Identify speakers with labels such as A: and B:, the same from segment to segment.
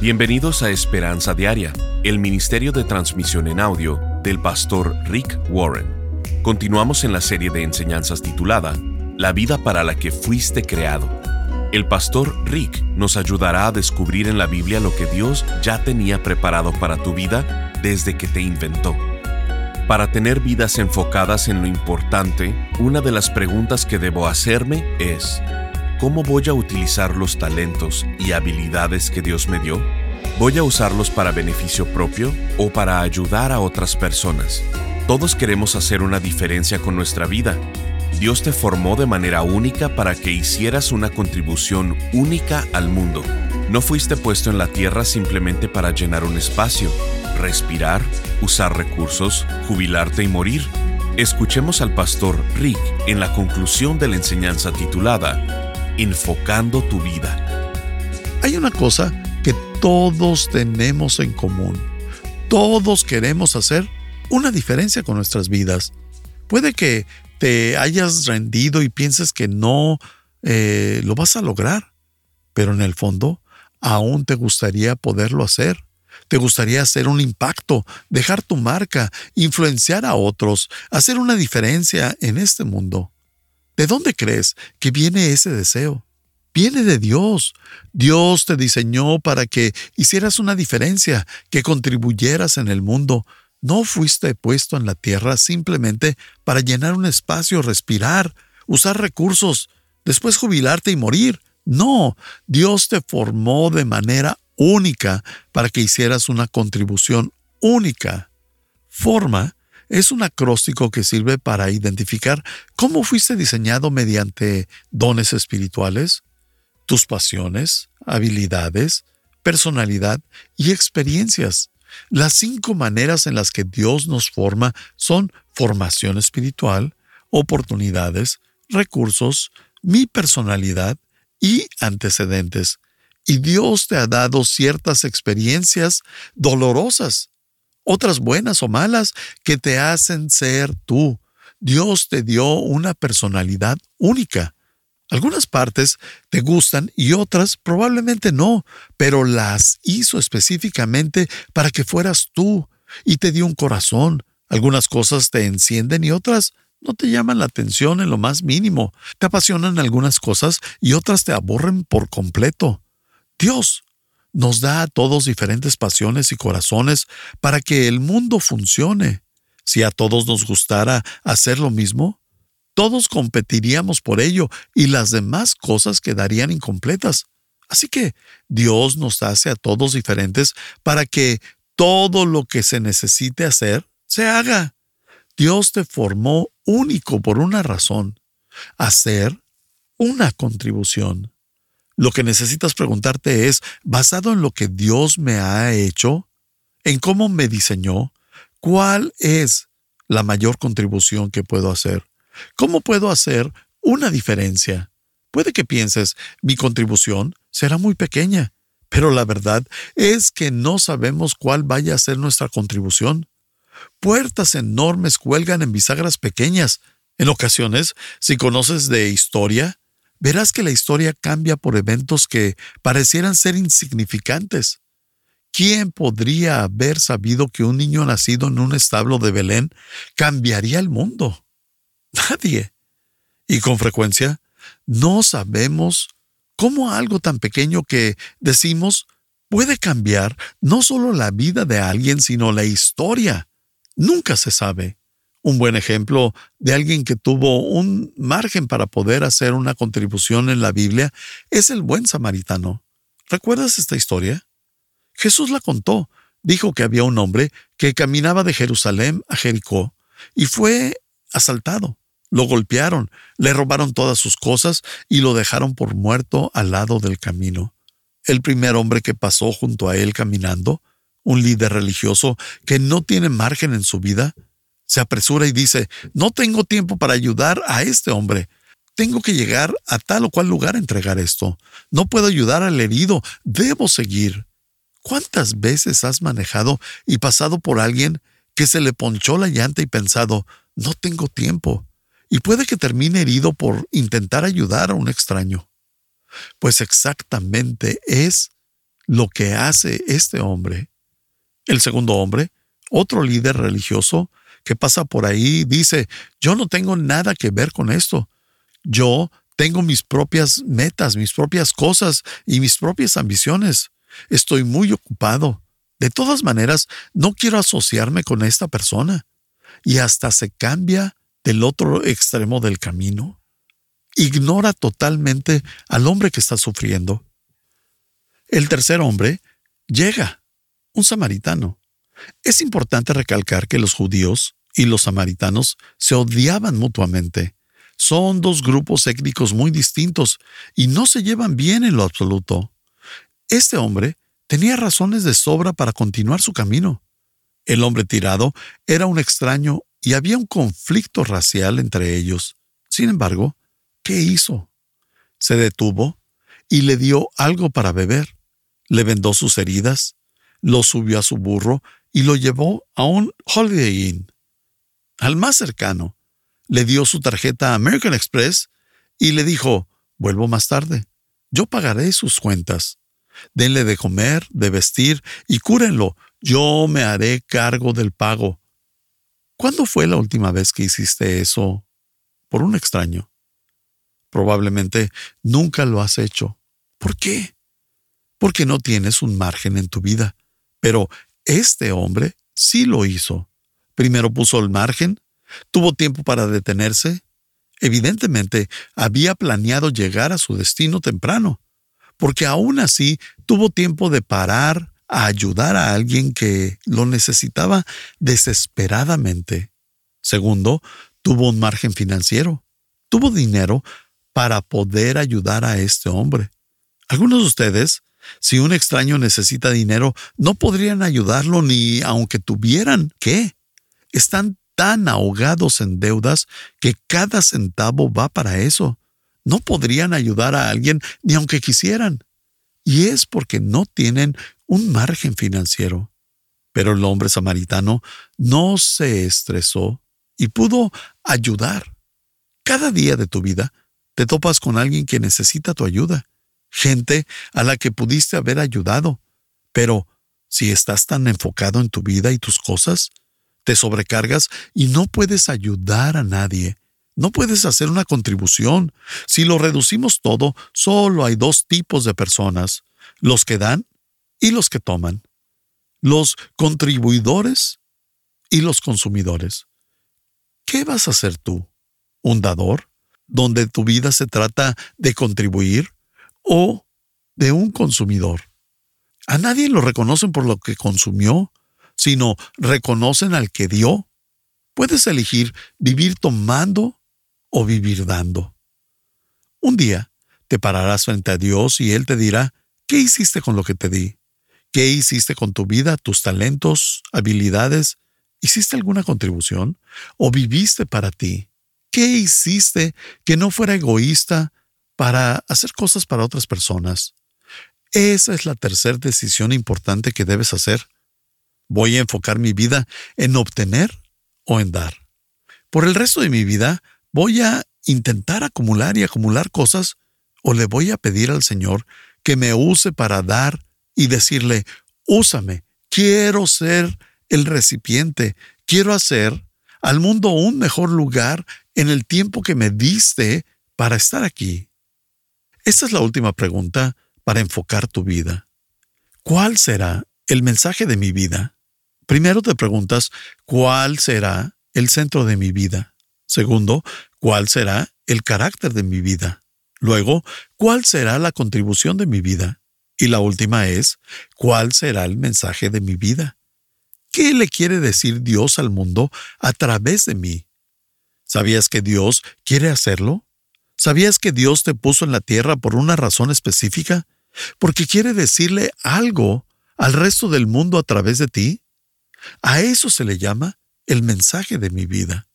A: Bienvenidos a Esperanza Diaria, el Ministerio de Transmisión en Audio del pastor Rick Warren. Continuamos en la serie de enseñanzas titulada La vida para la que fuiste creado. El pastor Rick nos ayudará a descubrir en la Biblia lo que Dios ya tenía preparado para tu vida desde que te inventó. Para tener vidas enfocadas en lo importante, una de las preguntas que debo hacerme es, ¿Cómo voy a utilizar los talentos y habilidades que Dios me dio? ¿Voy a usarlos para beneficio propio o para ayudar a otras personas? Todos queremos hacer una diferencia con nuestra vida. Dios te formó de manera única para que hicieras una contribución única al mundo. No fuiste puesto en la tierra simplemente para llenar un espacio, respirar, usar recursos, jubilarte y morir. Escuchemos al pastor Rick en la conclusión de la enseñanza titulada enfocando tu vida.
B: Hay una cosa que todos tenemos en común. Todos queremos hacer una diferencia con nuestras vidas. Puede que te hayas rendido y pienses que no eh, lo vas a lograr, pero en el fondo aún te gustaría poderlo hacer. Te gustaría hacer un impacto, dejar tu marca, influenciar a otros, hacer una diferencia en este mundo. ¿De dónde crees que viene ese deseo? Viene de Dios. Dios te diseñó para que hicieras una diferencia, que contribuyeras en el mundo. No fuiste puesto en la tierra simplemente para llenar un espacio, respirar, usar recursos, después jubilarte y morir. No, Dios te formó de manera única para que hicieras una contribución única. Forma es un acróstico que sirve para identificar cómo fuiste diseñado mediante dones espirituales, tus pasiones, habilidades, personalidad y experiencias. Las cinco maneras en las que Dios nos forma son formación espiritual, oportunidades, recursos, mi personalidad y antecedentes. Y Dios te ha dado ciertas experiencias dolorosas otras buenas o malas que te hacen ser tú. Dios te dio una personalidad única. Algunas partes te gustan y otras probablemente no, pero las hizo específicamente para que fueras tú y te dio un corazón. Algunas cosas te encienden y otras no te llaman la atención en lo más mínimo. Te apasionan algunas cosas y otras te aborren por completo. Dios nos da a todos diferentes pasiones y corazones para que el mundo funcione. Si a todos nos gustara hacer lo mismo, todos competiríamos por ello y las demás cosas quedarían incompletas. Así que Dios nos hace a todos diferentes para que todo lo que se necesite hacer se haga. Dios te formó único por una razón, hacer una contribución. Lo que necesitas preguntarte es, basado en lo que Dios me ha hecho, en cómo me diseñó, ¿cuál es la mayor contribución que puedo hacer? ¿Cómo puedo hacer una diferencia? Puede que pienses, mi contribución será muy pequeña, pero la verdad es que no sabemos cuál vaya a ser nuestra contribución. Puertas enormes cuelgan en bisagras pequeñas. En ocasiones, si conoces de historia, verás que la historia cambia por eventos que parecieran ser insignificantes. ¿Quién podría haber sabido que un niño nacido en un establo de Belén cambiaría el mundo? Nadie. Y con frecuencia no sabemos cómo algo tan pequeño que decimos puede cambiar no solo la vida de alguien, sino la historia. Nunca se sabe. Un buen ejemplo de alguien que tuvo un margen para poder hacer una contribución en la Biblia es el buen samaritano. ¿Recuerdas esta historia? Jesús la contó. Dijo que había un hombre que caminaba de Jerusalén a Jericó y fue asaltado. Lo golpearon, le robaron todas sus cosas y lo dejaron por muerto al lado del camino. El primer hombre que pasó junto a él caminando, un líder religioso que no tiene margen en su vida, se apresura y dice, no tengo tiempo para ayudar a este hombre. Tengo que llegar a tal o cual lugar a entregar esto. No puedo ayudar al herido. Debo seguir. ¿Cuántas veces has manejado y pasado por alguien que se le ponchó la llanta y pensado, no tengo tiempo? Y puede que termine herido por intentar ayudar a un extraño. Pues exactamente es lo que hace este hombre. El segundo hombre, otro líder religioso que pasa por ahí, dice, yo no tengo nada que ver con esto. Yo tengo mis propias metas, mis propias cosas y mis propias ambiciones. Estoy muy ocupado. De todas maneras, no quiero asociarme con esta persona. Y hasta se cambia del otro extremo del camino. Ignora totalmente al hombre que está sufriendo. El tercer hombre llega, un samaritano. Es importante recalcar que los judíos y los samaritanos se odiaban mutuamente. Son dos grupos étnicos muy distintos y no se llevan bien en lo absoluto. Este hombre tenía razones de sobra para continuar su camino. El hombre tirado era un extraño y había un conflicto racial entre ellos. Sin embargo, ¿qué hizo? Se detuvo y le dio algo para beber. Le vendó sus heridas, lo subió a su burro y lo llevó a un Holiday Inn. Al más cercano, le dio su tarjeta American Express y le dijo, vuelvo más tarde, yo pagaré sus cuentas. Denle de comer, de vestir y cúrenlo, yo me haré cargo del pago. ¿Cuándo fue la última vez que hiciste eso por un extraño? Probablemente nunca lo has hecho. ¿Por qué? Porque no tienes un margen en tu vida. Pero este hombre sí lo hizo. Primero puso el margen, tuvo tiempo para detenerse. Evidentemente, había planeado llegar a su destino temprano, porque aún así tuvo tiempo de parar a ayudar a alguien que lo necesitaba desesperadamente. Segundo, tuvo un margen financiero. Tuvo dinero para poder ayudar a este hombre. Algunos de ustedes si un extraño necesita dinero, no podrían ayudarlo ni aunque tuvieran qué. Están tan ahogados en deudas que cada centavo va para eso. No podrían ayudar a alguien ni aunque quisieran. Y es porque no tienen un margen financiero. Pero el hombre samaritano no se estresó y pudo ayudar. Cada día de tu vida te topas con alguien que necesita tu ayuda gente a la que pudiste haber ayudado. Pero si estás tan enfocado en tu vida y tus cosas, te sobrecargas y no puedes ayudar a nadie. No puedes hacer una contribución. Si lo reducimos todo, solo hay dos tipos de personas, los que dan y los que toman. Los contribuidores y los consumidores. ¿Qué vas a hacer tú? ¿Un dador? ¿Donde tu vida se trata de contribuir? o de un consumidor. A nadie lo reconocen por lo que consumió, sino reconocen al que dio. Puedes elegir vivir tomando o vivir dando. Un día te pararás frente a Dios y Él te dirá, ¿qué hiciste con lo que te di? ¿Qué hiciste con tu vida, tus talentos, habilidades? ¿Hiciste alguna contribución? ¿O viviste para ti? ¿Qué hiciste que no fuera egoísta, para hacer cosas para otras personas. Esa es la tercera decisión importante que debes hacer. ¿Voy a enfocar mi vida en obtener o en dar? Por el resto de mi vida, ¿voy a intentar acumular y acumular cosas o le voy a pedir al Señor que me use para dar y decirle, úsame, quiero ser el recipiente, quiero hacer al mundo un mejor lugar en el tiempo que me diste para estar aquí? Esta es la última pregunta para enfocar tu vida. ¿Cuál será el mensaje de mi vida? Primero te preguntas, ¿cuál será el centro de mi vida? Segundo, ¿cuál será el carácter de mi vida? Luego, ¿cuál será la contribución de mi vida? Y la última es, ¿cuál será el mensaje de mi vida? ¿Qué le quiere decir Dios al mundo a través de mí? ¿Sabías que Dios quiere hacerlo? ¿Sabías que Dios te puso en la tierra por una razón específica? Porque quiere decirle algo al resto del mundo a través de ti. A eso se le llama el mensaje de mi vida.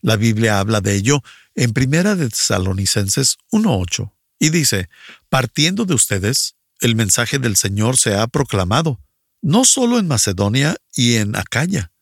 B: La Biblia habla de ello en Primera de Tesalonicenses 1.8 y dice, partiendo de ustedes, el mensaje del Señor se ha proclamado, no solo en Macedonia y en Acaya,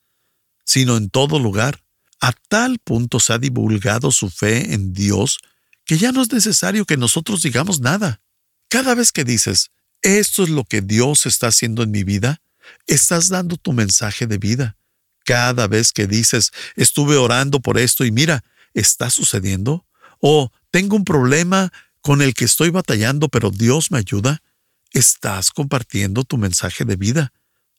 B: sino en todo lugar. A tal punto se ha divulgado su fe en Dios que ya no es necesario que nosotros digamos nada. Cada vez que dices, esto es lo que Dios está haciendo en mi vida, estás dando tu mensaje de vida. Cada vez que dices, estuve orando por esto y mira, está sucediendo, o tengo un problema con el que estoy batallando, pero Dios me ayuda, estás compartiendo tu mensaje de vida.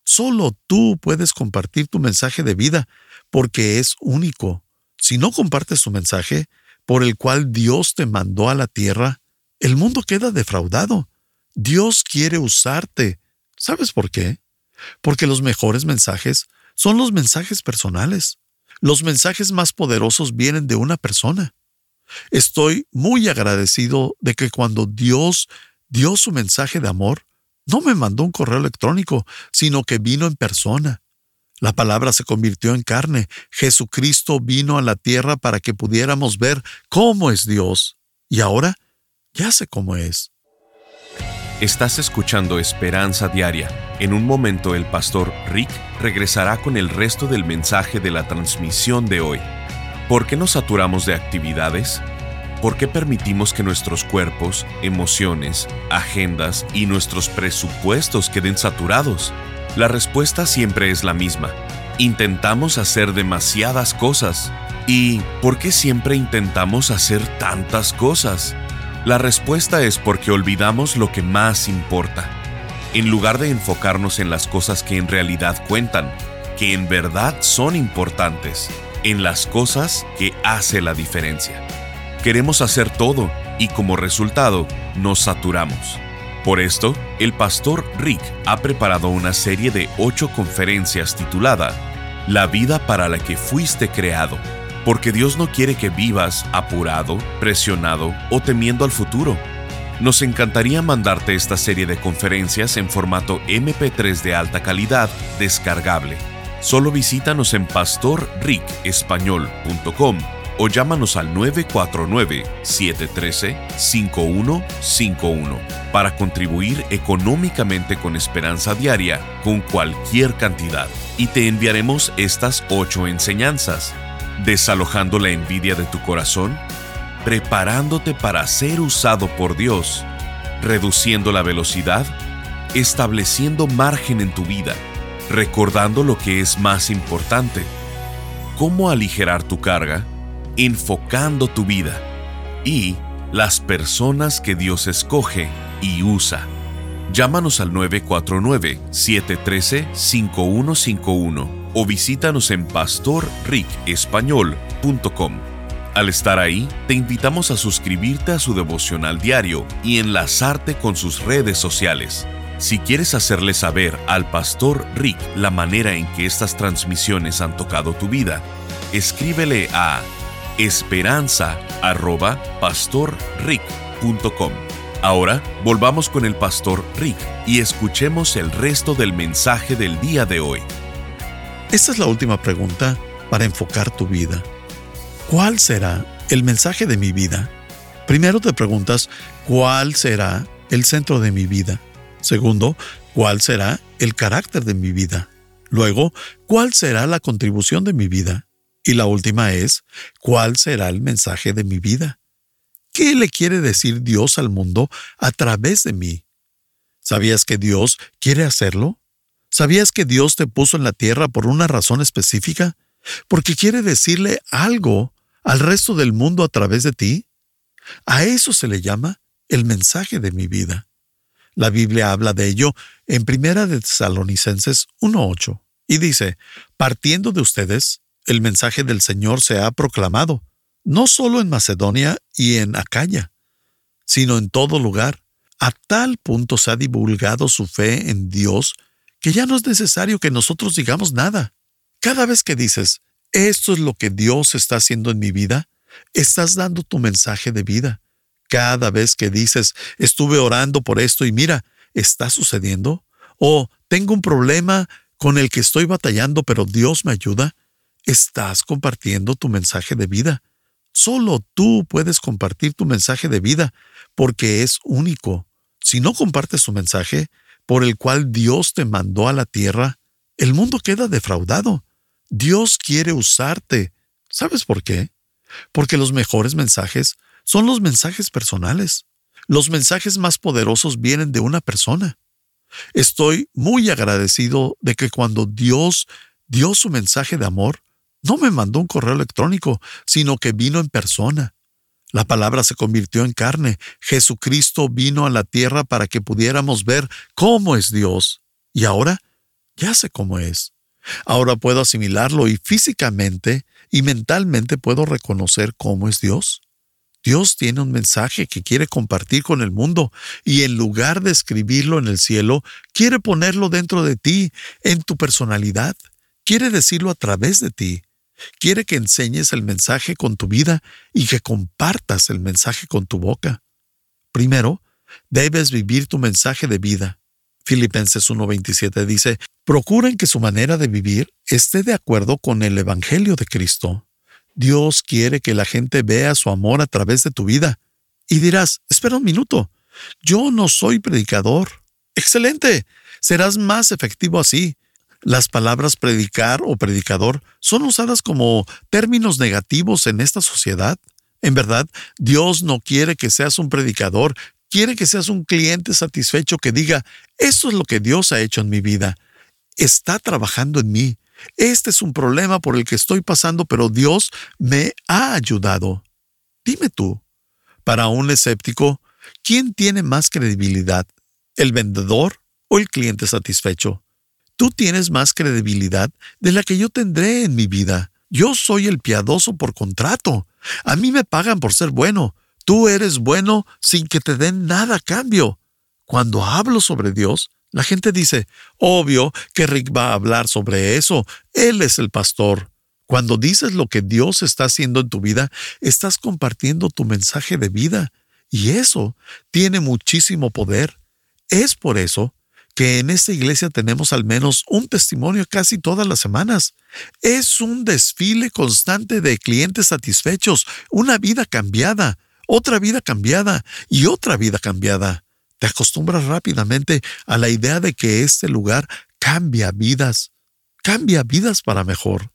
B: Solo tú puedes compartir tu mensaje de vida porque es único. Si no compartes tu mensaje por el cual Dios te mandó a la tierra, el mundo queda defraudado. Dios quiere usarte. ¿Sabes por qué? Porque los mejores mensajes son los mensajes personales. Los mensajes más poderosos vienen de una persona. Estoy muy agradecido de que cuando Dios dio su mensaje de amor, no me mandó un correo electrónico, sino que vino en persona. La palabra se convirtió en carne. Jesucristo vino a la tierra para que pudiéramos ver cómo es Dios. Y ahora ya sé cómo es.
A: Estás escuchando Esperanza Diaria. En un momento el pastor Rick regresará con el resto del mensaje de la transmisión de hoy. ¿Por qué nos saturamos de actividades? ¿Por qué permitimos que nuestros cuerpos, emociones, agendas y nuestros presupuestos queden saturados? La respuesta siempre es la misma. Intentamos hacer demasiadas cosas. ¿Y por qué siempre intentamos hacer tantas cosas? La respuesta es porque olvidamos lo que más importa. En lugar de enfocarnos en las cosas que en realidad cuentan, que en verdad son importantes, en las cosas que hace la diferencia. Queremos hacer todo y como resultado nos saturamos. Por esto, el pastor Rick ha preparado una serie de ocho conferencias titulada La vida para la que fuiste creado porque Dios no quiere que vivas apurado, presionado o temiendo al futuro. Nos encantaría mandarte esta serie de conferencias en formato MP3 de alta calidad descargable. Solo visítanos en pastorricespañol.com o llámanos al 949-713-5151 para contribuir económicamente con Esperanza Diaria con cualquier cantidad. Y te enviaremos estas ocho enseñanzas desalojando la envidia de tu corazón, preparándote para ser usado por Dios, reduciendo la velocidad, estableciendo margen en tu vida, recordando lo que es más importante, cómo aligerar tu carga, enfocando tu vida y las personas que Dios escoge y usa. Llámanos al 949-713-5151 o visítanos en pastorricespañol.com. Al estar ahí, te invitamos a suscribirte a su devocional diario y enlazarte con sus redes sociales. Si quieres hacerle saber al pastor Rick la manera en que estas transmisiones han tocado tu vida, escríbele a esperanza.pastorrick.com. Ahora volvamos con el pastor Rick y escuchemos el resto del mensaje del día de hoy.
B: Esta es la última pregunta para enfocar tu vida. ¿Cuál será el mensaje de mi vida? Primero te preguntas, ¿cuál será el centro de mi vida? Segundo, ¿cuál será el carácter de mi vida? Luego, ¿cuál será la contribución de mi vida? Y la última es, ¿cuál será el mensaje de mi vida? ¿Qué le quiere decir Dios al mundo a través de mí? ¿Sabías que Dios quiere hacerlo? ¿Sabías que Dios te puso en la tierra por una razón específica? Porque quiere decirle algo al resto del mundo a través de ti. A eso se le llama el mensaje de mi vida. La Biblia habla de ello en Primera de Tesalonicenses 1.8 y dice, partiendo de ustedes, el mensaje del Señor se ha proclamado, no solo en Macedonia y en Acaya, sino en todo lugar. A tal punto se ha divulgado su fe en Dios que ya no es necesario que nosotros digamos nada. Cada vez que dices, esto es lo que Dios está haciendo en mi vida, estás dando tu mensaje de vida. Cada vez que dices, estuve orando por esto y mira, está sucediendo, o tengo un problema con el que estoy batallando pero Dios me ayuda, estás compartiendo tu mensaje de vida. Solo tú puedes compartir tu mensaje de vida porque es único. Si no compartes tu mensaje, por el cual Dios te mandó a la tierra, el mundo queda defraudado. Dios quiere usarte. ¿Sabes por qué? Porque los mejores mensajes son los mensajes personales. Los mensajes más poderosos vienen de una persona. Estoy muy agradecido de que cuando Dios dio su mensaje de amor, no me mandó un correo electrónico, sino que vino en persona. La palabra se convirtió en carne. Jesucristo vino a la tierra para que pudiéramos ver cómo es Dios. Y ahora ya sé cómo es. Ahora puedo asimilarlo y físicamente y mentalmente puedo reconocer cómo es Dios. Dios tiene un mensaje que quiere compartir con el mundo y en lugar de escribirlo en el cielo, quiere ponerlo dentro de ti, en tu personalidad. Quiere decirlo a través de ti. Quiere que enseñes el mensaje con tu vida y que compartas el mensaje con tu boca. Primero, debes vivir tu mensaje de vida. Filipenses 1:27 dice, procuren que su manera de vivir esté de acuerdo con el Evangelio de Cristo. Dios quiere que la gente vea su amor a través de tu vida. Y dirás, espera un minuto, yo no soy predicador. Excelente, serás más efectivo así. Las palabras predicar o predicador son usadas como términos negativos en esta sociedad. En verdad, Dios no quiere que seas un predicador, quiere que seas un cliente satisfecho que diga, esto es lo que Dios ha hecho en mi vida. Está trabajando en mí. Este es un problema por el que estoy pasando, pero Dios me ha ayudado. Dime tú, para un escéptico, ¿quién tiene más credibilidad? ¿El vendedor o el cliente satisfecho? Tú tienes más credibilidad de la que yo tendré en mi vida. Yo soy el piadoso por contrato. A mí me pagan por ser bueno. Tú eres bueno sin que te den nada a cambio. Cuando hablo sobre Dios, la gente dice, obvio que Rick va a hablar sobre eso. Él es el pastor. Cuando dices lo que Dios está haciendo en tu vida, estás compartiendo tu mensaje de vida. Y eso tiene muchísimo poder. Es por eso que en esta iglesia tenemos al menos un testimonio casi todas las semanas. Es un desfile constante de clientes satisfechos, una vida cambiada, otra vida cambiada y otra vida cambiada. Te acostumbras rápidamente a la idea de que este lugar cambia vidas, cambia vidas para mejor.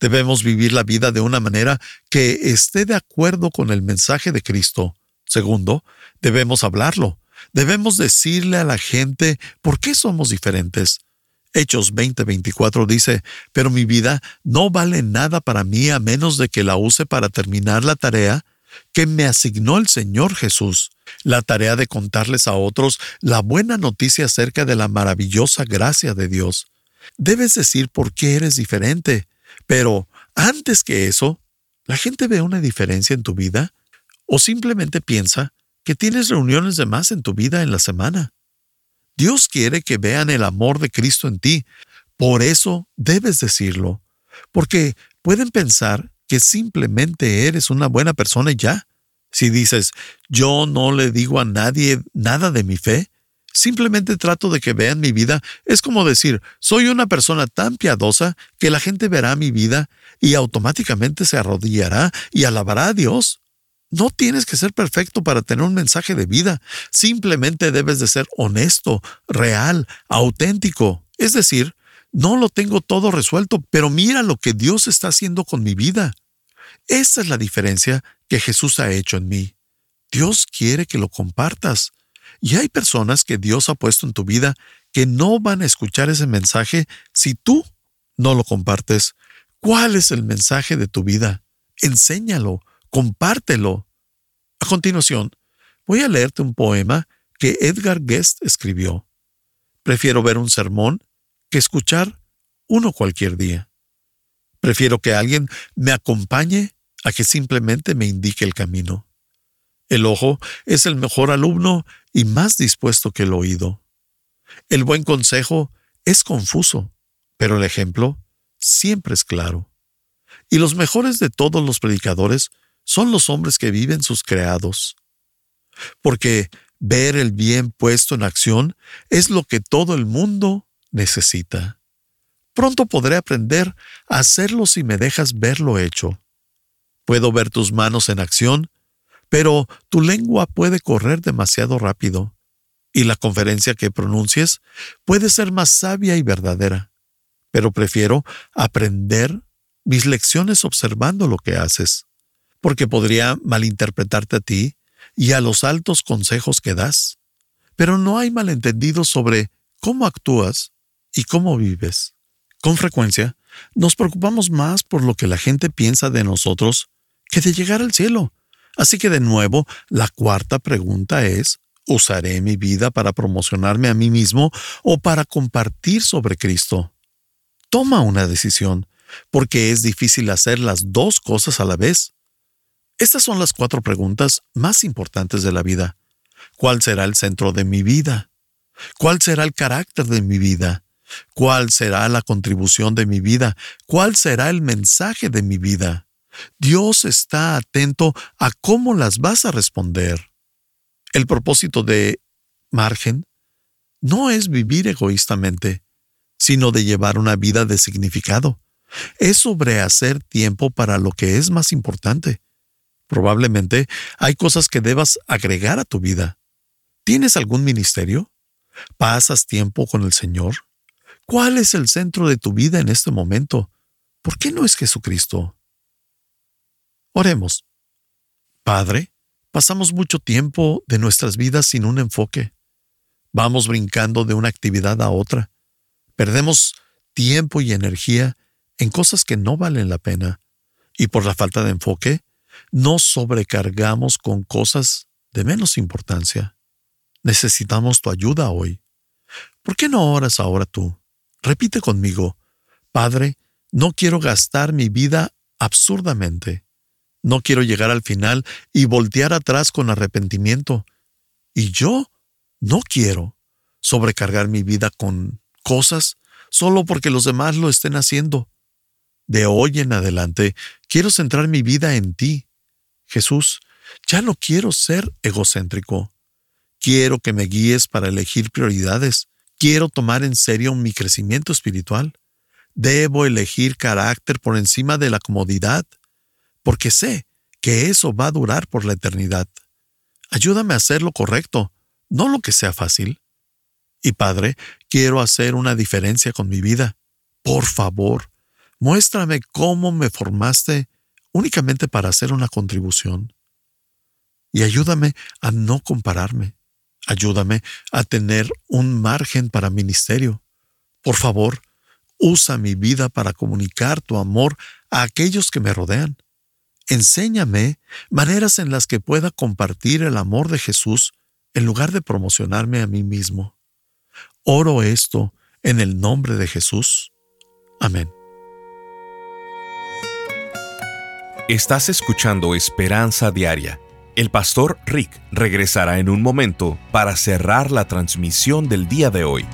B: Debemos vivir la vida de una manera que esté de acuerdo con el mensaje de Cristo. Segundo, debemos hablarlo. Debemos decirle a la gente por qué somos diferentes. Hechos 20:24 dice, pero mi vida no vale nada para mí a menos de que la use para terminar la tarea que me asignó el Señor Jesús, la tarea de contarles a otros la buena noticia acerca de la maravillosa gracia de Dios. Debes decir por qué eres diferente, pero antes que eso, ¿la gente ve una diferencia en tu vida? ¿O simplemente piensa que tienes reuniones de más en tu vida en la semana. Dios quiere que vean el amor de Cristo en ti. Por eso debes decirlo, porque pueden pensar que simplemente eres una buena persona y ya. Si dices, yo no le digo a nadie nada de mi fe, simplemente trato de que vean mi vida, es como decir, soy una persona tan piadosa que la gente verá mi vida y automáticamente se arrodillará y alabará a Dios. No tienes que ser perfecto para tener un mensaje de vida. Simplemente debes de ser honesto, real, auténtico. Es decir, no lo tengo todo resuelto, pero mira lo que Dios está haciendo con mi vida. Esa es la diferencia que Jesús ha hecho en mí. Dios quiere que lo compartas. Y hay personas que Dios ha puesto en tu vida que no van a escuchar ese mensaje si tú no lo compartes. ¿Cuál es el mensaje de tu vida? Enséñalo compártelo. A continuación, voy a leerte un poema que Edgar Guest escribió. Prefiero ver un sermón que escuchar uno cualquier día. Prefiero que alguien me acompañe a que simplemente me indique el camino. El ojo es el mejor alumno y más dispuesto que el oído. El buen consejo es confuso, pero el ejemplo siempre es claro. Y los mejores de todos los predicadores son los hombres que viven sus creados. Porque ver el bien puesto en acción es lo que todo el mundo necesita. Pronto podré aprender a hacerlo si me dejas verlo hecho. Puedo ver tus manos en acción, pero tu lengua puede correr demasiado rápido, y la conferencia que pronuncies puede ser más sabia y verdadera. Pero prefiero aprender mis lecciones observando lo que haces porque podría malinterpretarte a ti y a los altos consejos que das, pero no hay malentendidos sobre cómo actúas y cómo vives. Con frecuencia, nos preocupamos más por lo que la gente piensa de nosotros que de llegar al cielo. Así que de nuevo, la cuarta pregunta es, ¿usaré mi vida para promocionarme a mí mismo o para compartir sobre Cristo? Toma una decisión, porque es difícil hacer las dos cosas a la vez. Estas son las cuatro preguntas más importantes de la vida. ¿Cuál será el centro de mi vida? ¿Cuál será el carácter de mi vida? ¿Cuál será la contribución de mi vida? ¿Cuál será el mensaje de mi vida? Dios está atento a cómo las vas a responder. El propósito de margen no es vivir egoístamente, sino de llevar una vida de significado. Es sobre hacer tiempo para lo que es más importante. Probablemente hay cosas que debas agregar a tu vida. ¿Tienes algún ministerio? ¿Pasas tiempo con el Señor? ¿Cuál es el centro de tu vida en este momento? ¿Por qué no es Jesucristo? Oremos. Padre, pasamos mucho tiempo de nuestras vidas sin un enfoque. Vamos brincando de una actividad a otra. Perdemos tiempo y energía en cosas que no valen la pena. Y por la falta de enfoque, nos sobrecargamos con cosas de menos importancia. Necesitamos tu ayuda hoy. ¿Por qué no oras ahora tú? Repite conmigo, Padre, no quiero gastar mi vida absurdamente. No quiero llegar al final y voltear atrás con arrepentimiento. Y yo no quiero sobrecargar mi vida con cosas solo porque los demás lo estén haciendo. De hoy en adelante quiero centrar mi vida en ti. Jesús, ya no quiero ser egocéntrico. Quiero que me guíes para elegir prioridades quiero tomar en serio mi crecimiento espiritual. Debo elegir carácter por encima de la comodidad, porque sé que eso va a durar por la eternidad. Ayúdame a hacer lo correcto, no lo que sea fácil. Y Padre, quiero hacer una diferencia con mi vida. Por favor, muéstrame cómo me formaste únicamente para hacer una contribución. Y ayúdame a no compararme. Ayúdame a tener un margen para ministerio. Por favor, usa mi vida para comunicar tu amor a aquellos que me rodean. Enséñame maneras en las que pueda compartir el amor de Jesús en lugar de promocionarme a mí mismo. Oro esto en el nombre de Jesús. Amén.
A: Estás escuchando Esperanza Diaria el pastor Rick regresará en un momento para cerrar la transmisión del día de hoy.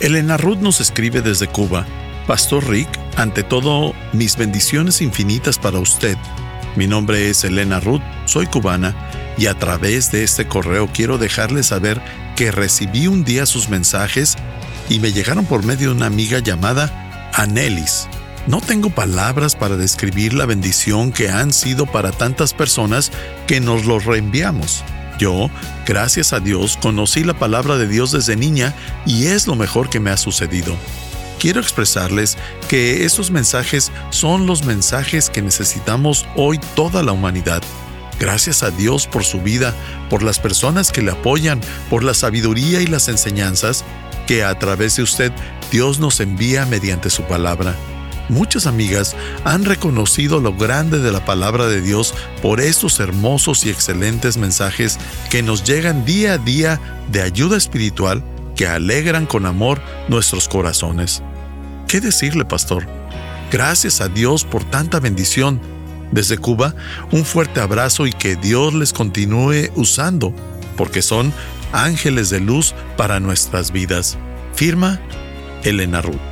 B: Elena Ruth nos escribe desde Cuba. Pastor Rick, ante todo, mis bendiciones infinitas para usted. Mi nombre es Elena Ruth, soy cubana y a través de este correo quiero dejarle saber que recibí un día sus mensajes y me llegaron por medio de una amiga llamada Anelis. No tengo palabras para describir la bendición que han sido para tantas personas que nos los reenviamos. Yo, gracias a Dios, conocí la palabra de Dios desde niña y es lo mejor que me ha sucedido. Quiero expresarles que estos mensajes son los mensajes que necesitamos hoy toda la humanidad. Gracias a Dios por su vida, por las personas que le apoyan, por la sabiduría y las enseñanzas que a través de usted Dios nos envía mediante su palabra. Muchas amigas han reconocido lo grande de la palabra de Dios por estos hermosos y excelentes mensajes que nos llegan día a día de ayuda espiritual que alegran con amor nuestros corazones. ¿Qué decirle, pastor? Gracias a Dios por tanta bendición. Desde Cuba, un fuerte abrazo y que Dios les continúe usando, porque son ángeles de luz para nuestras vidas. Firma Elena Ruth.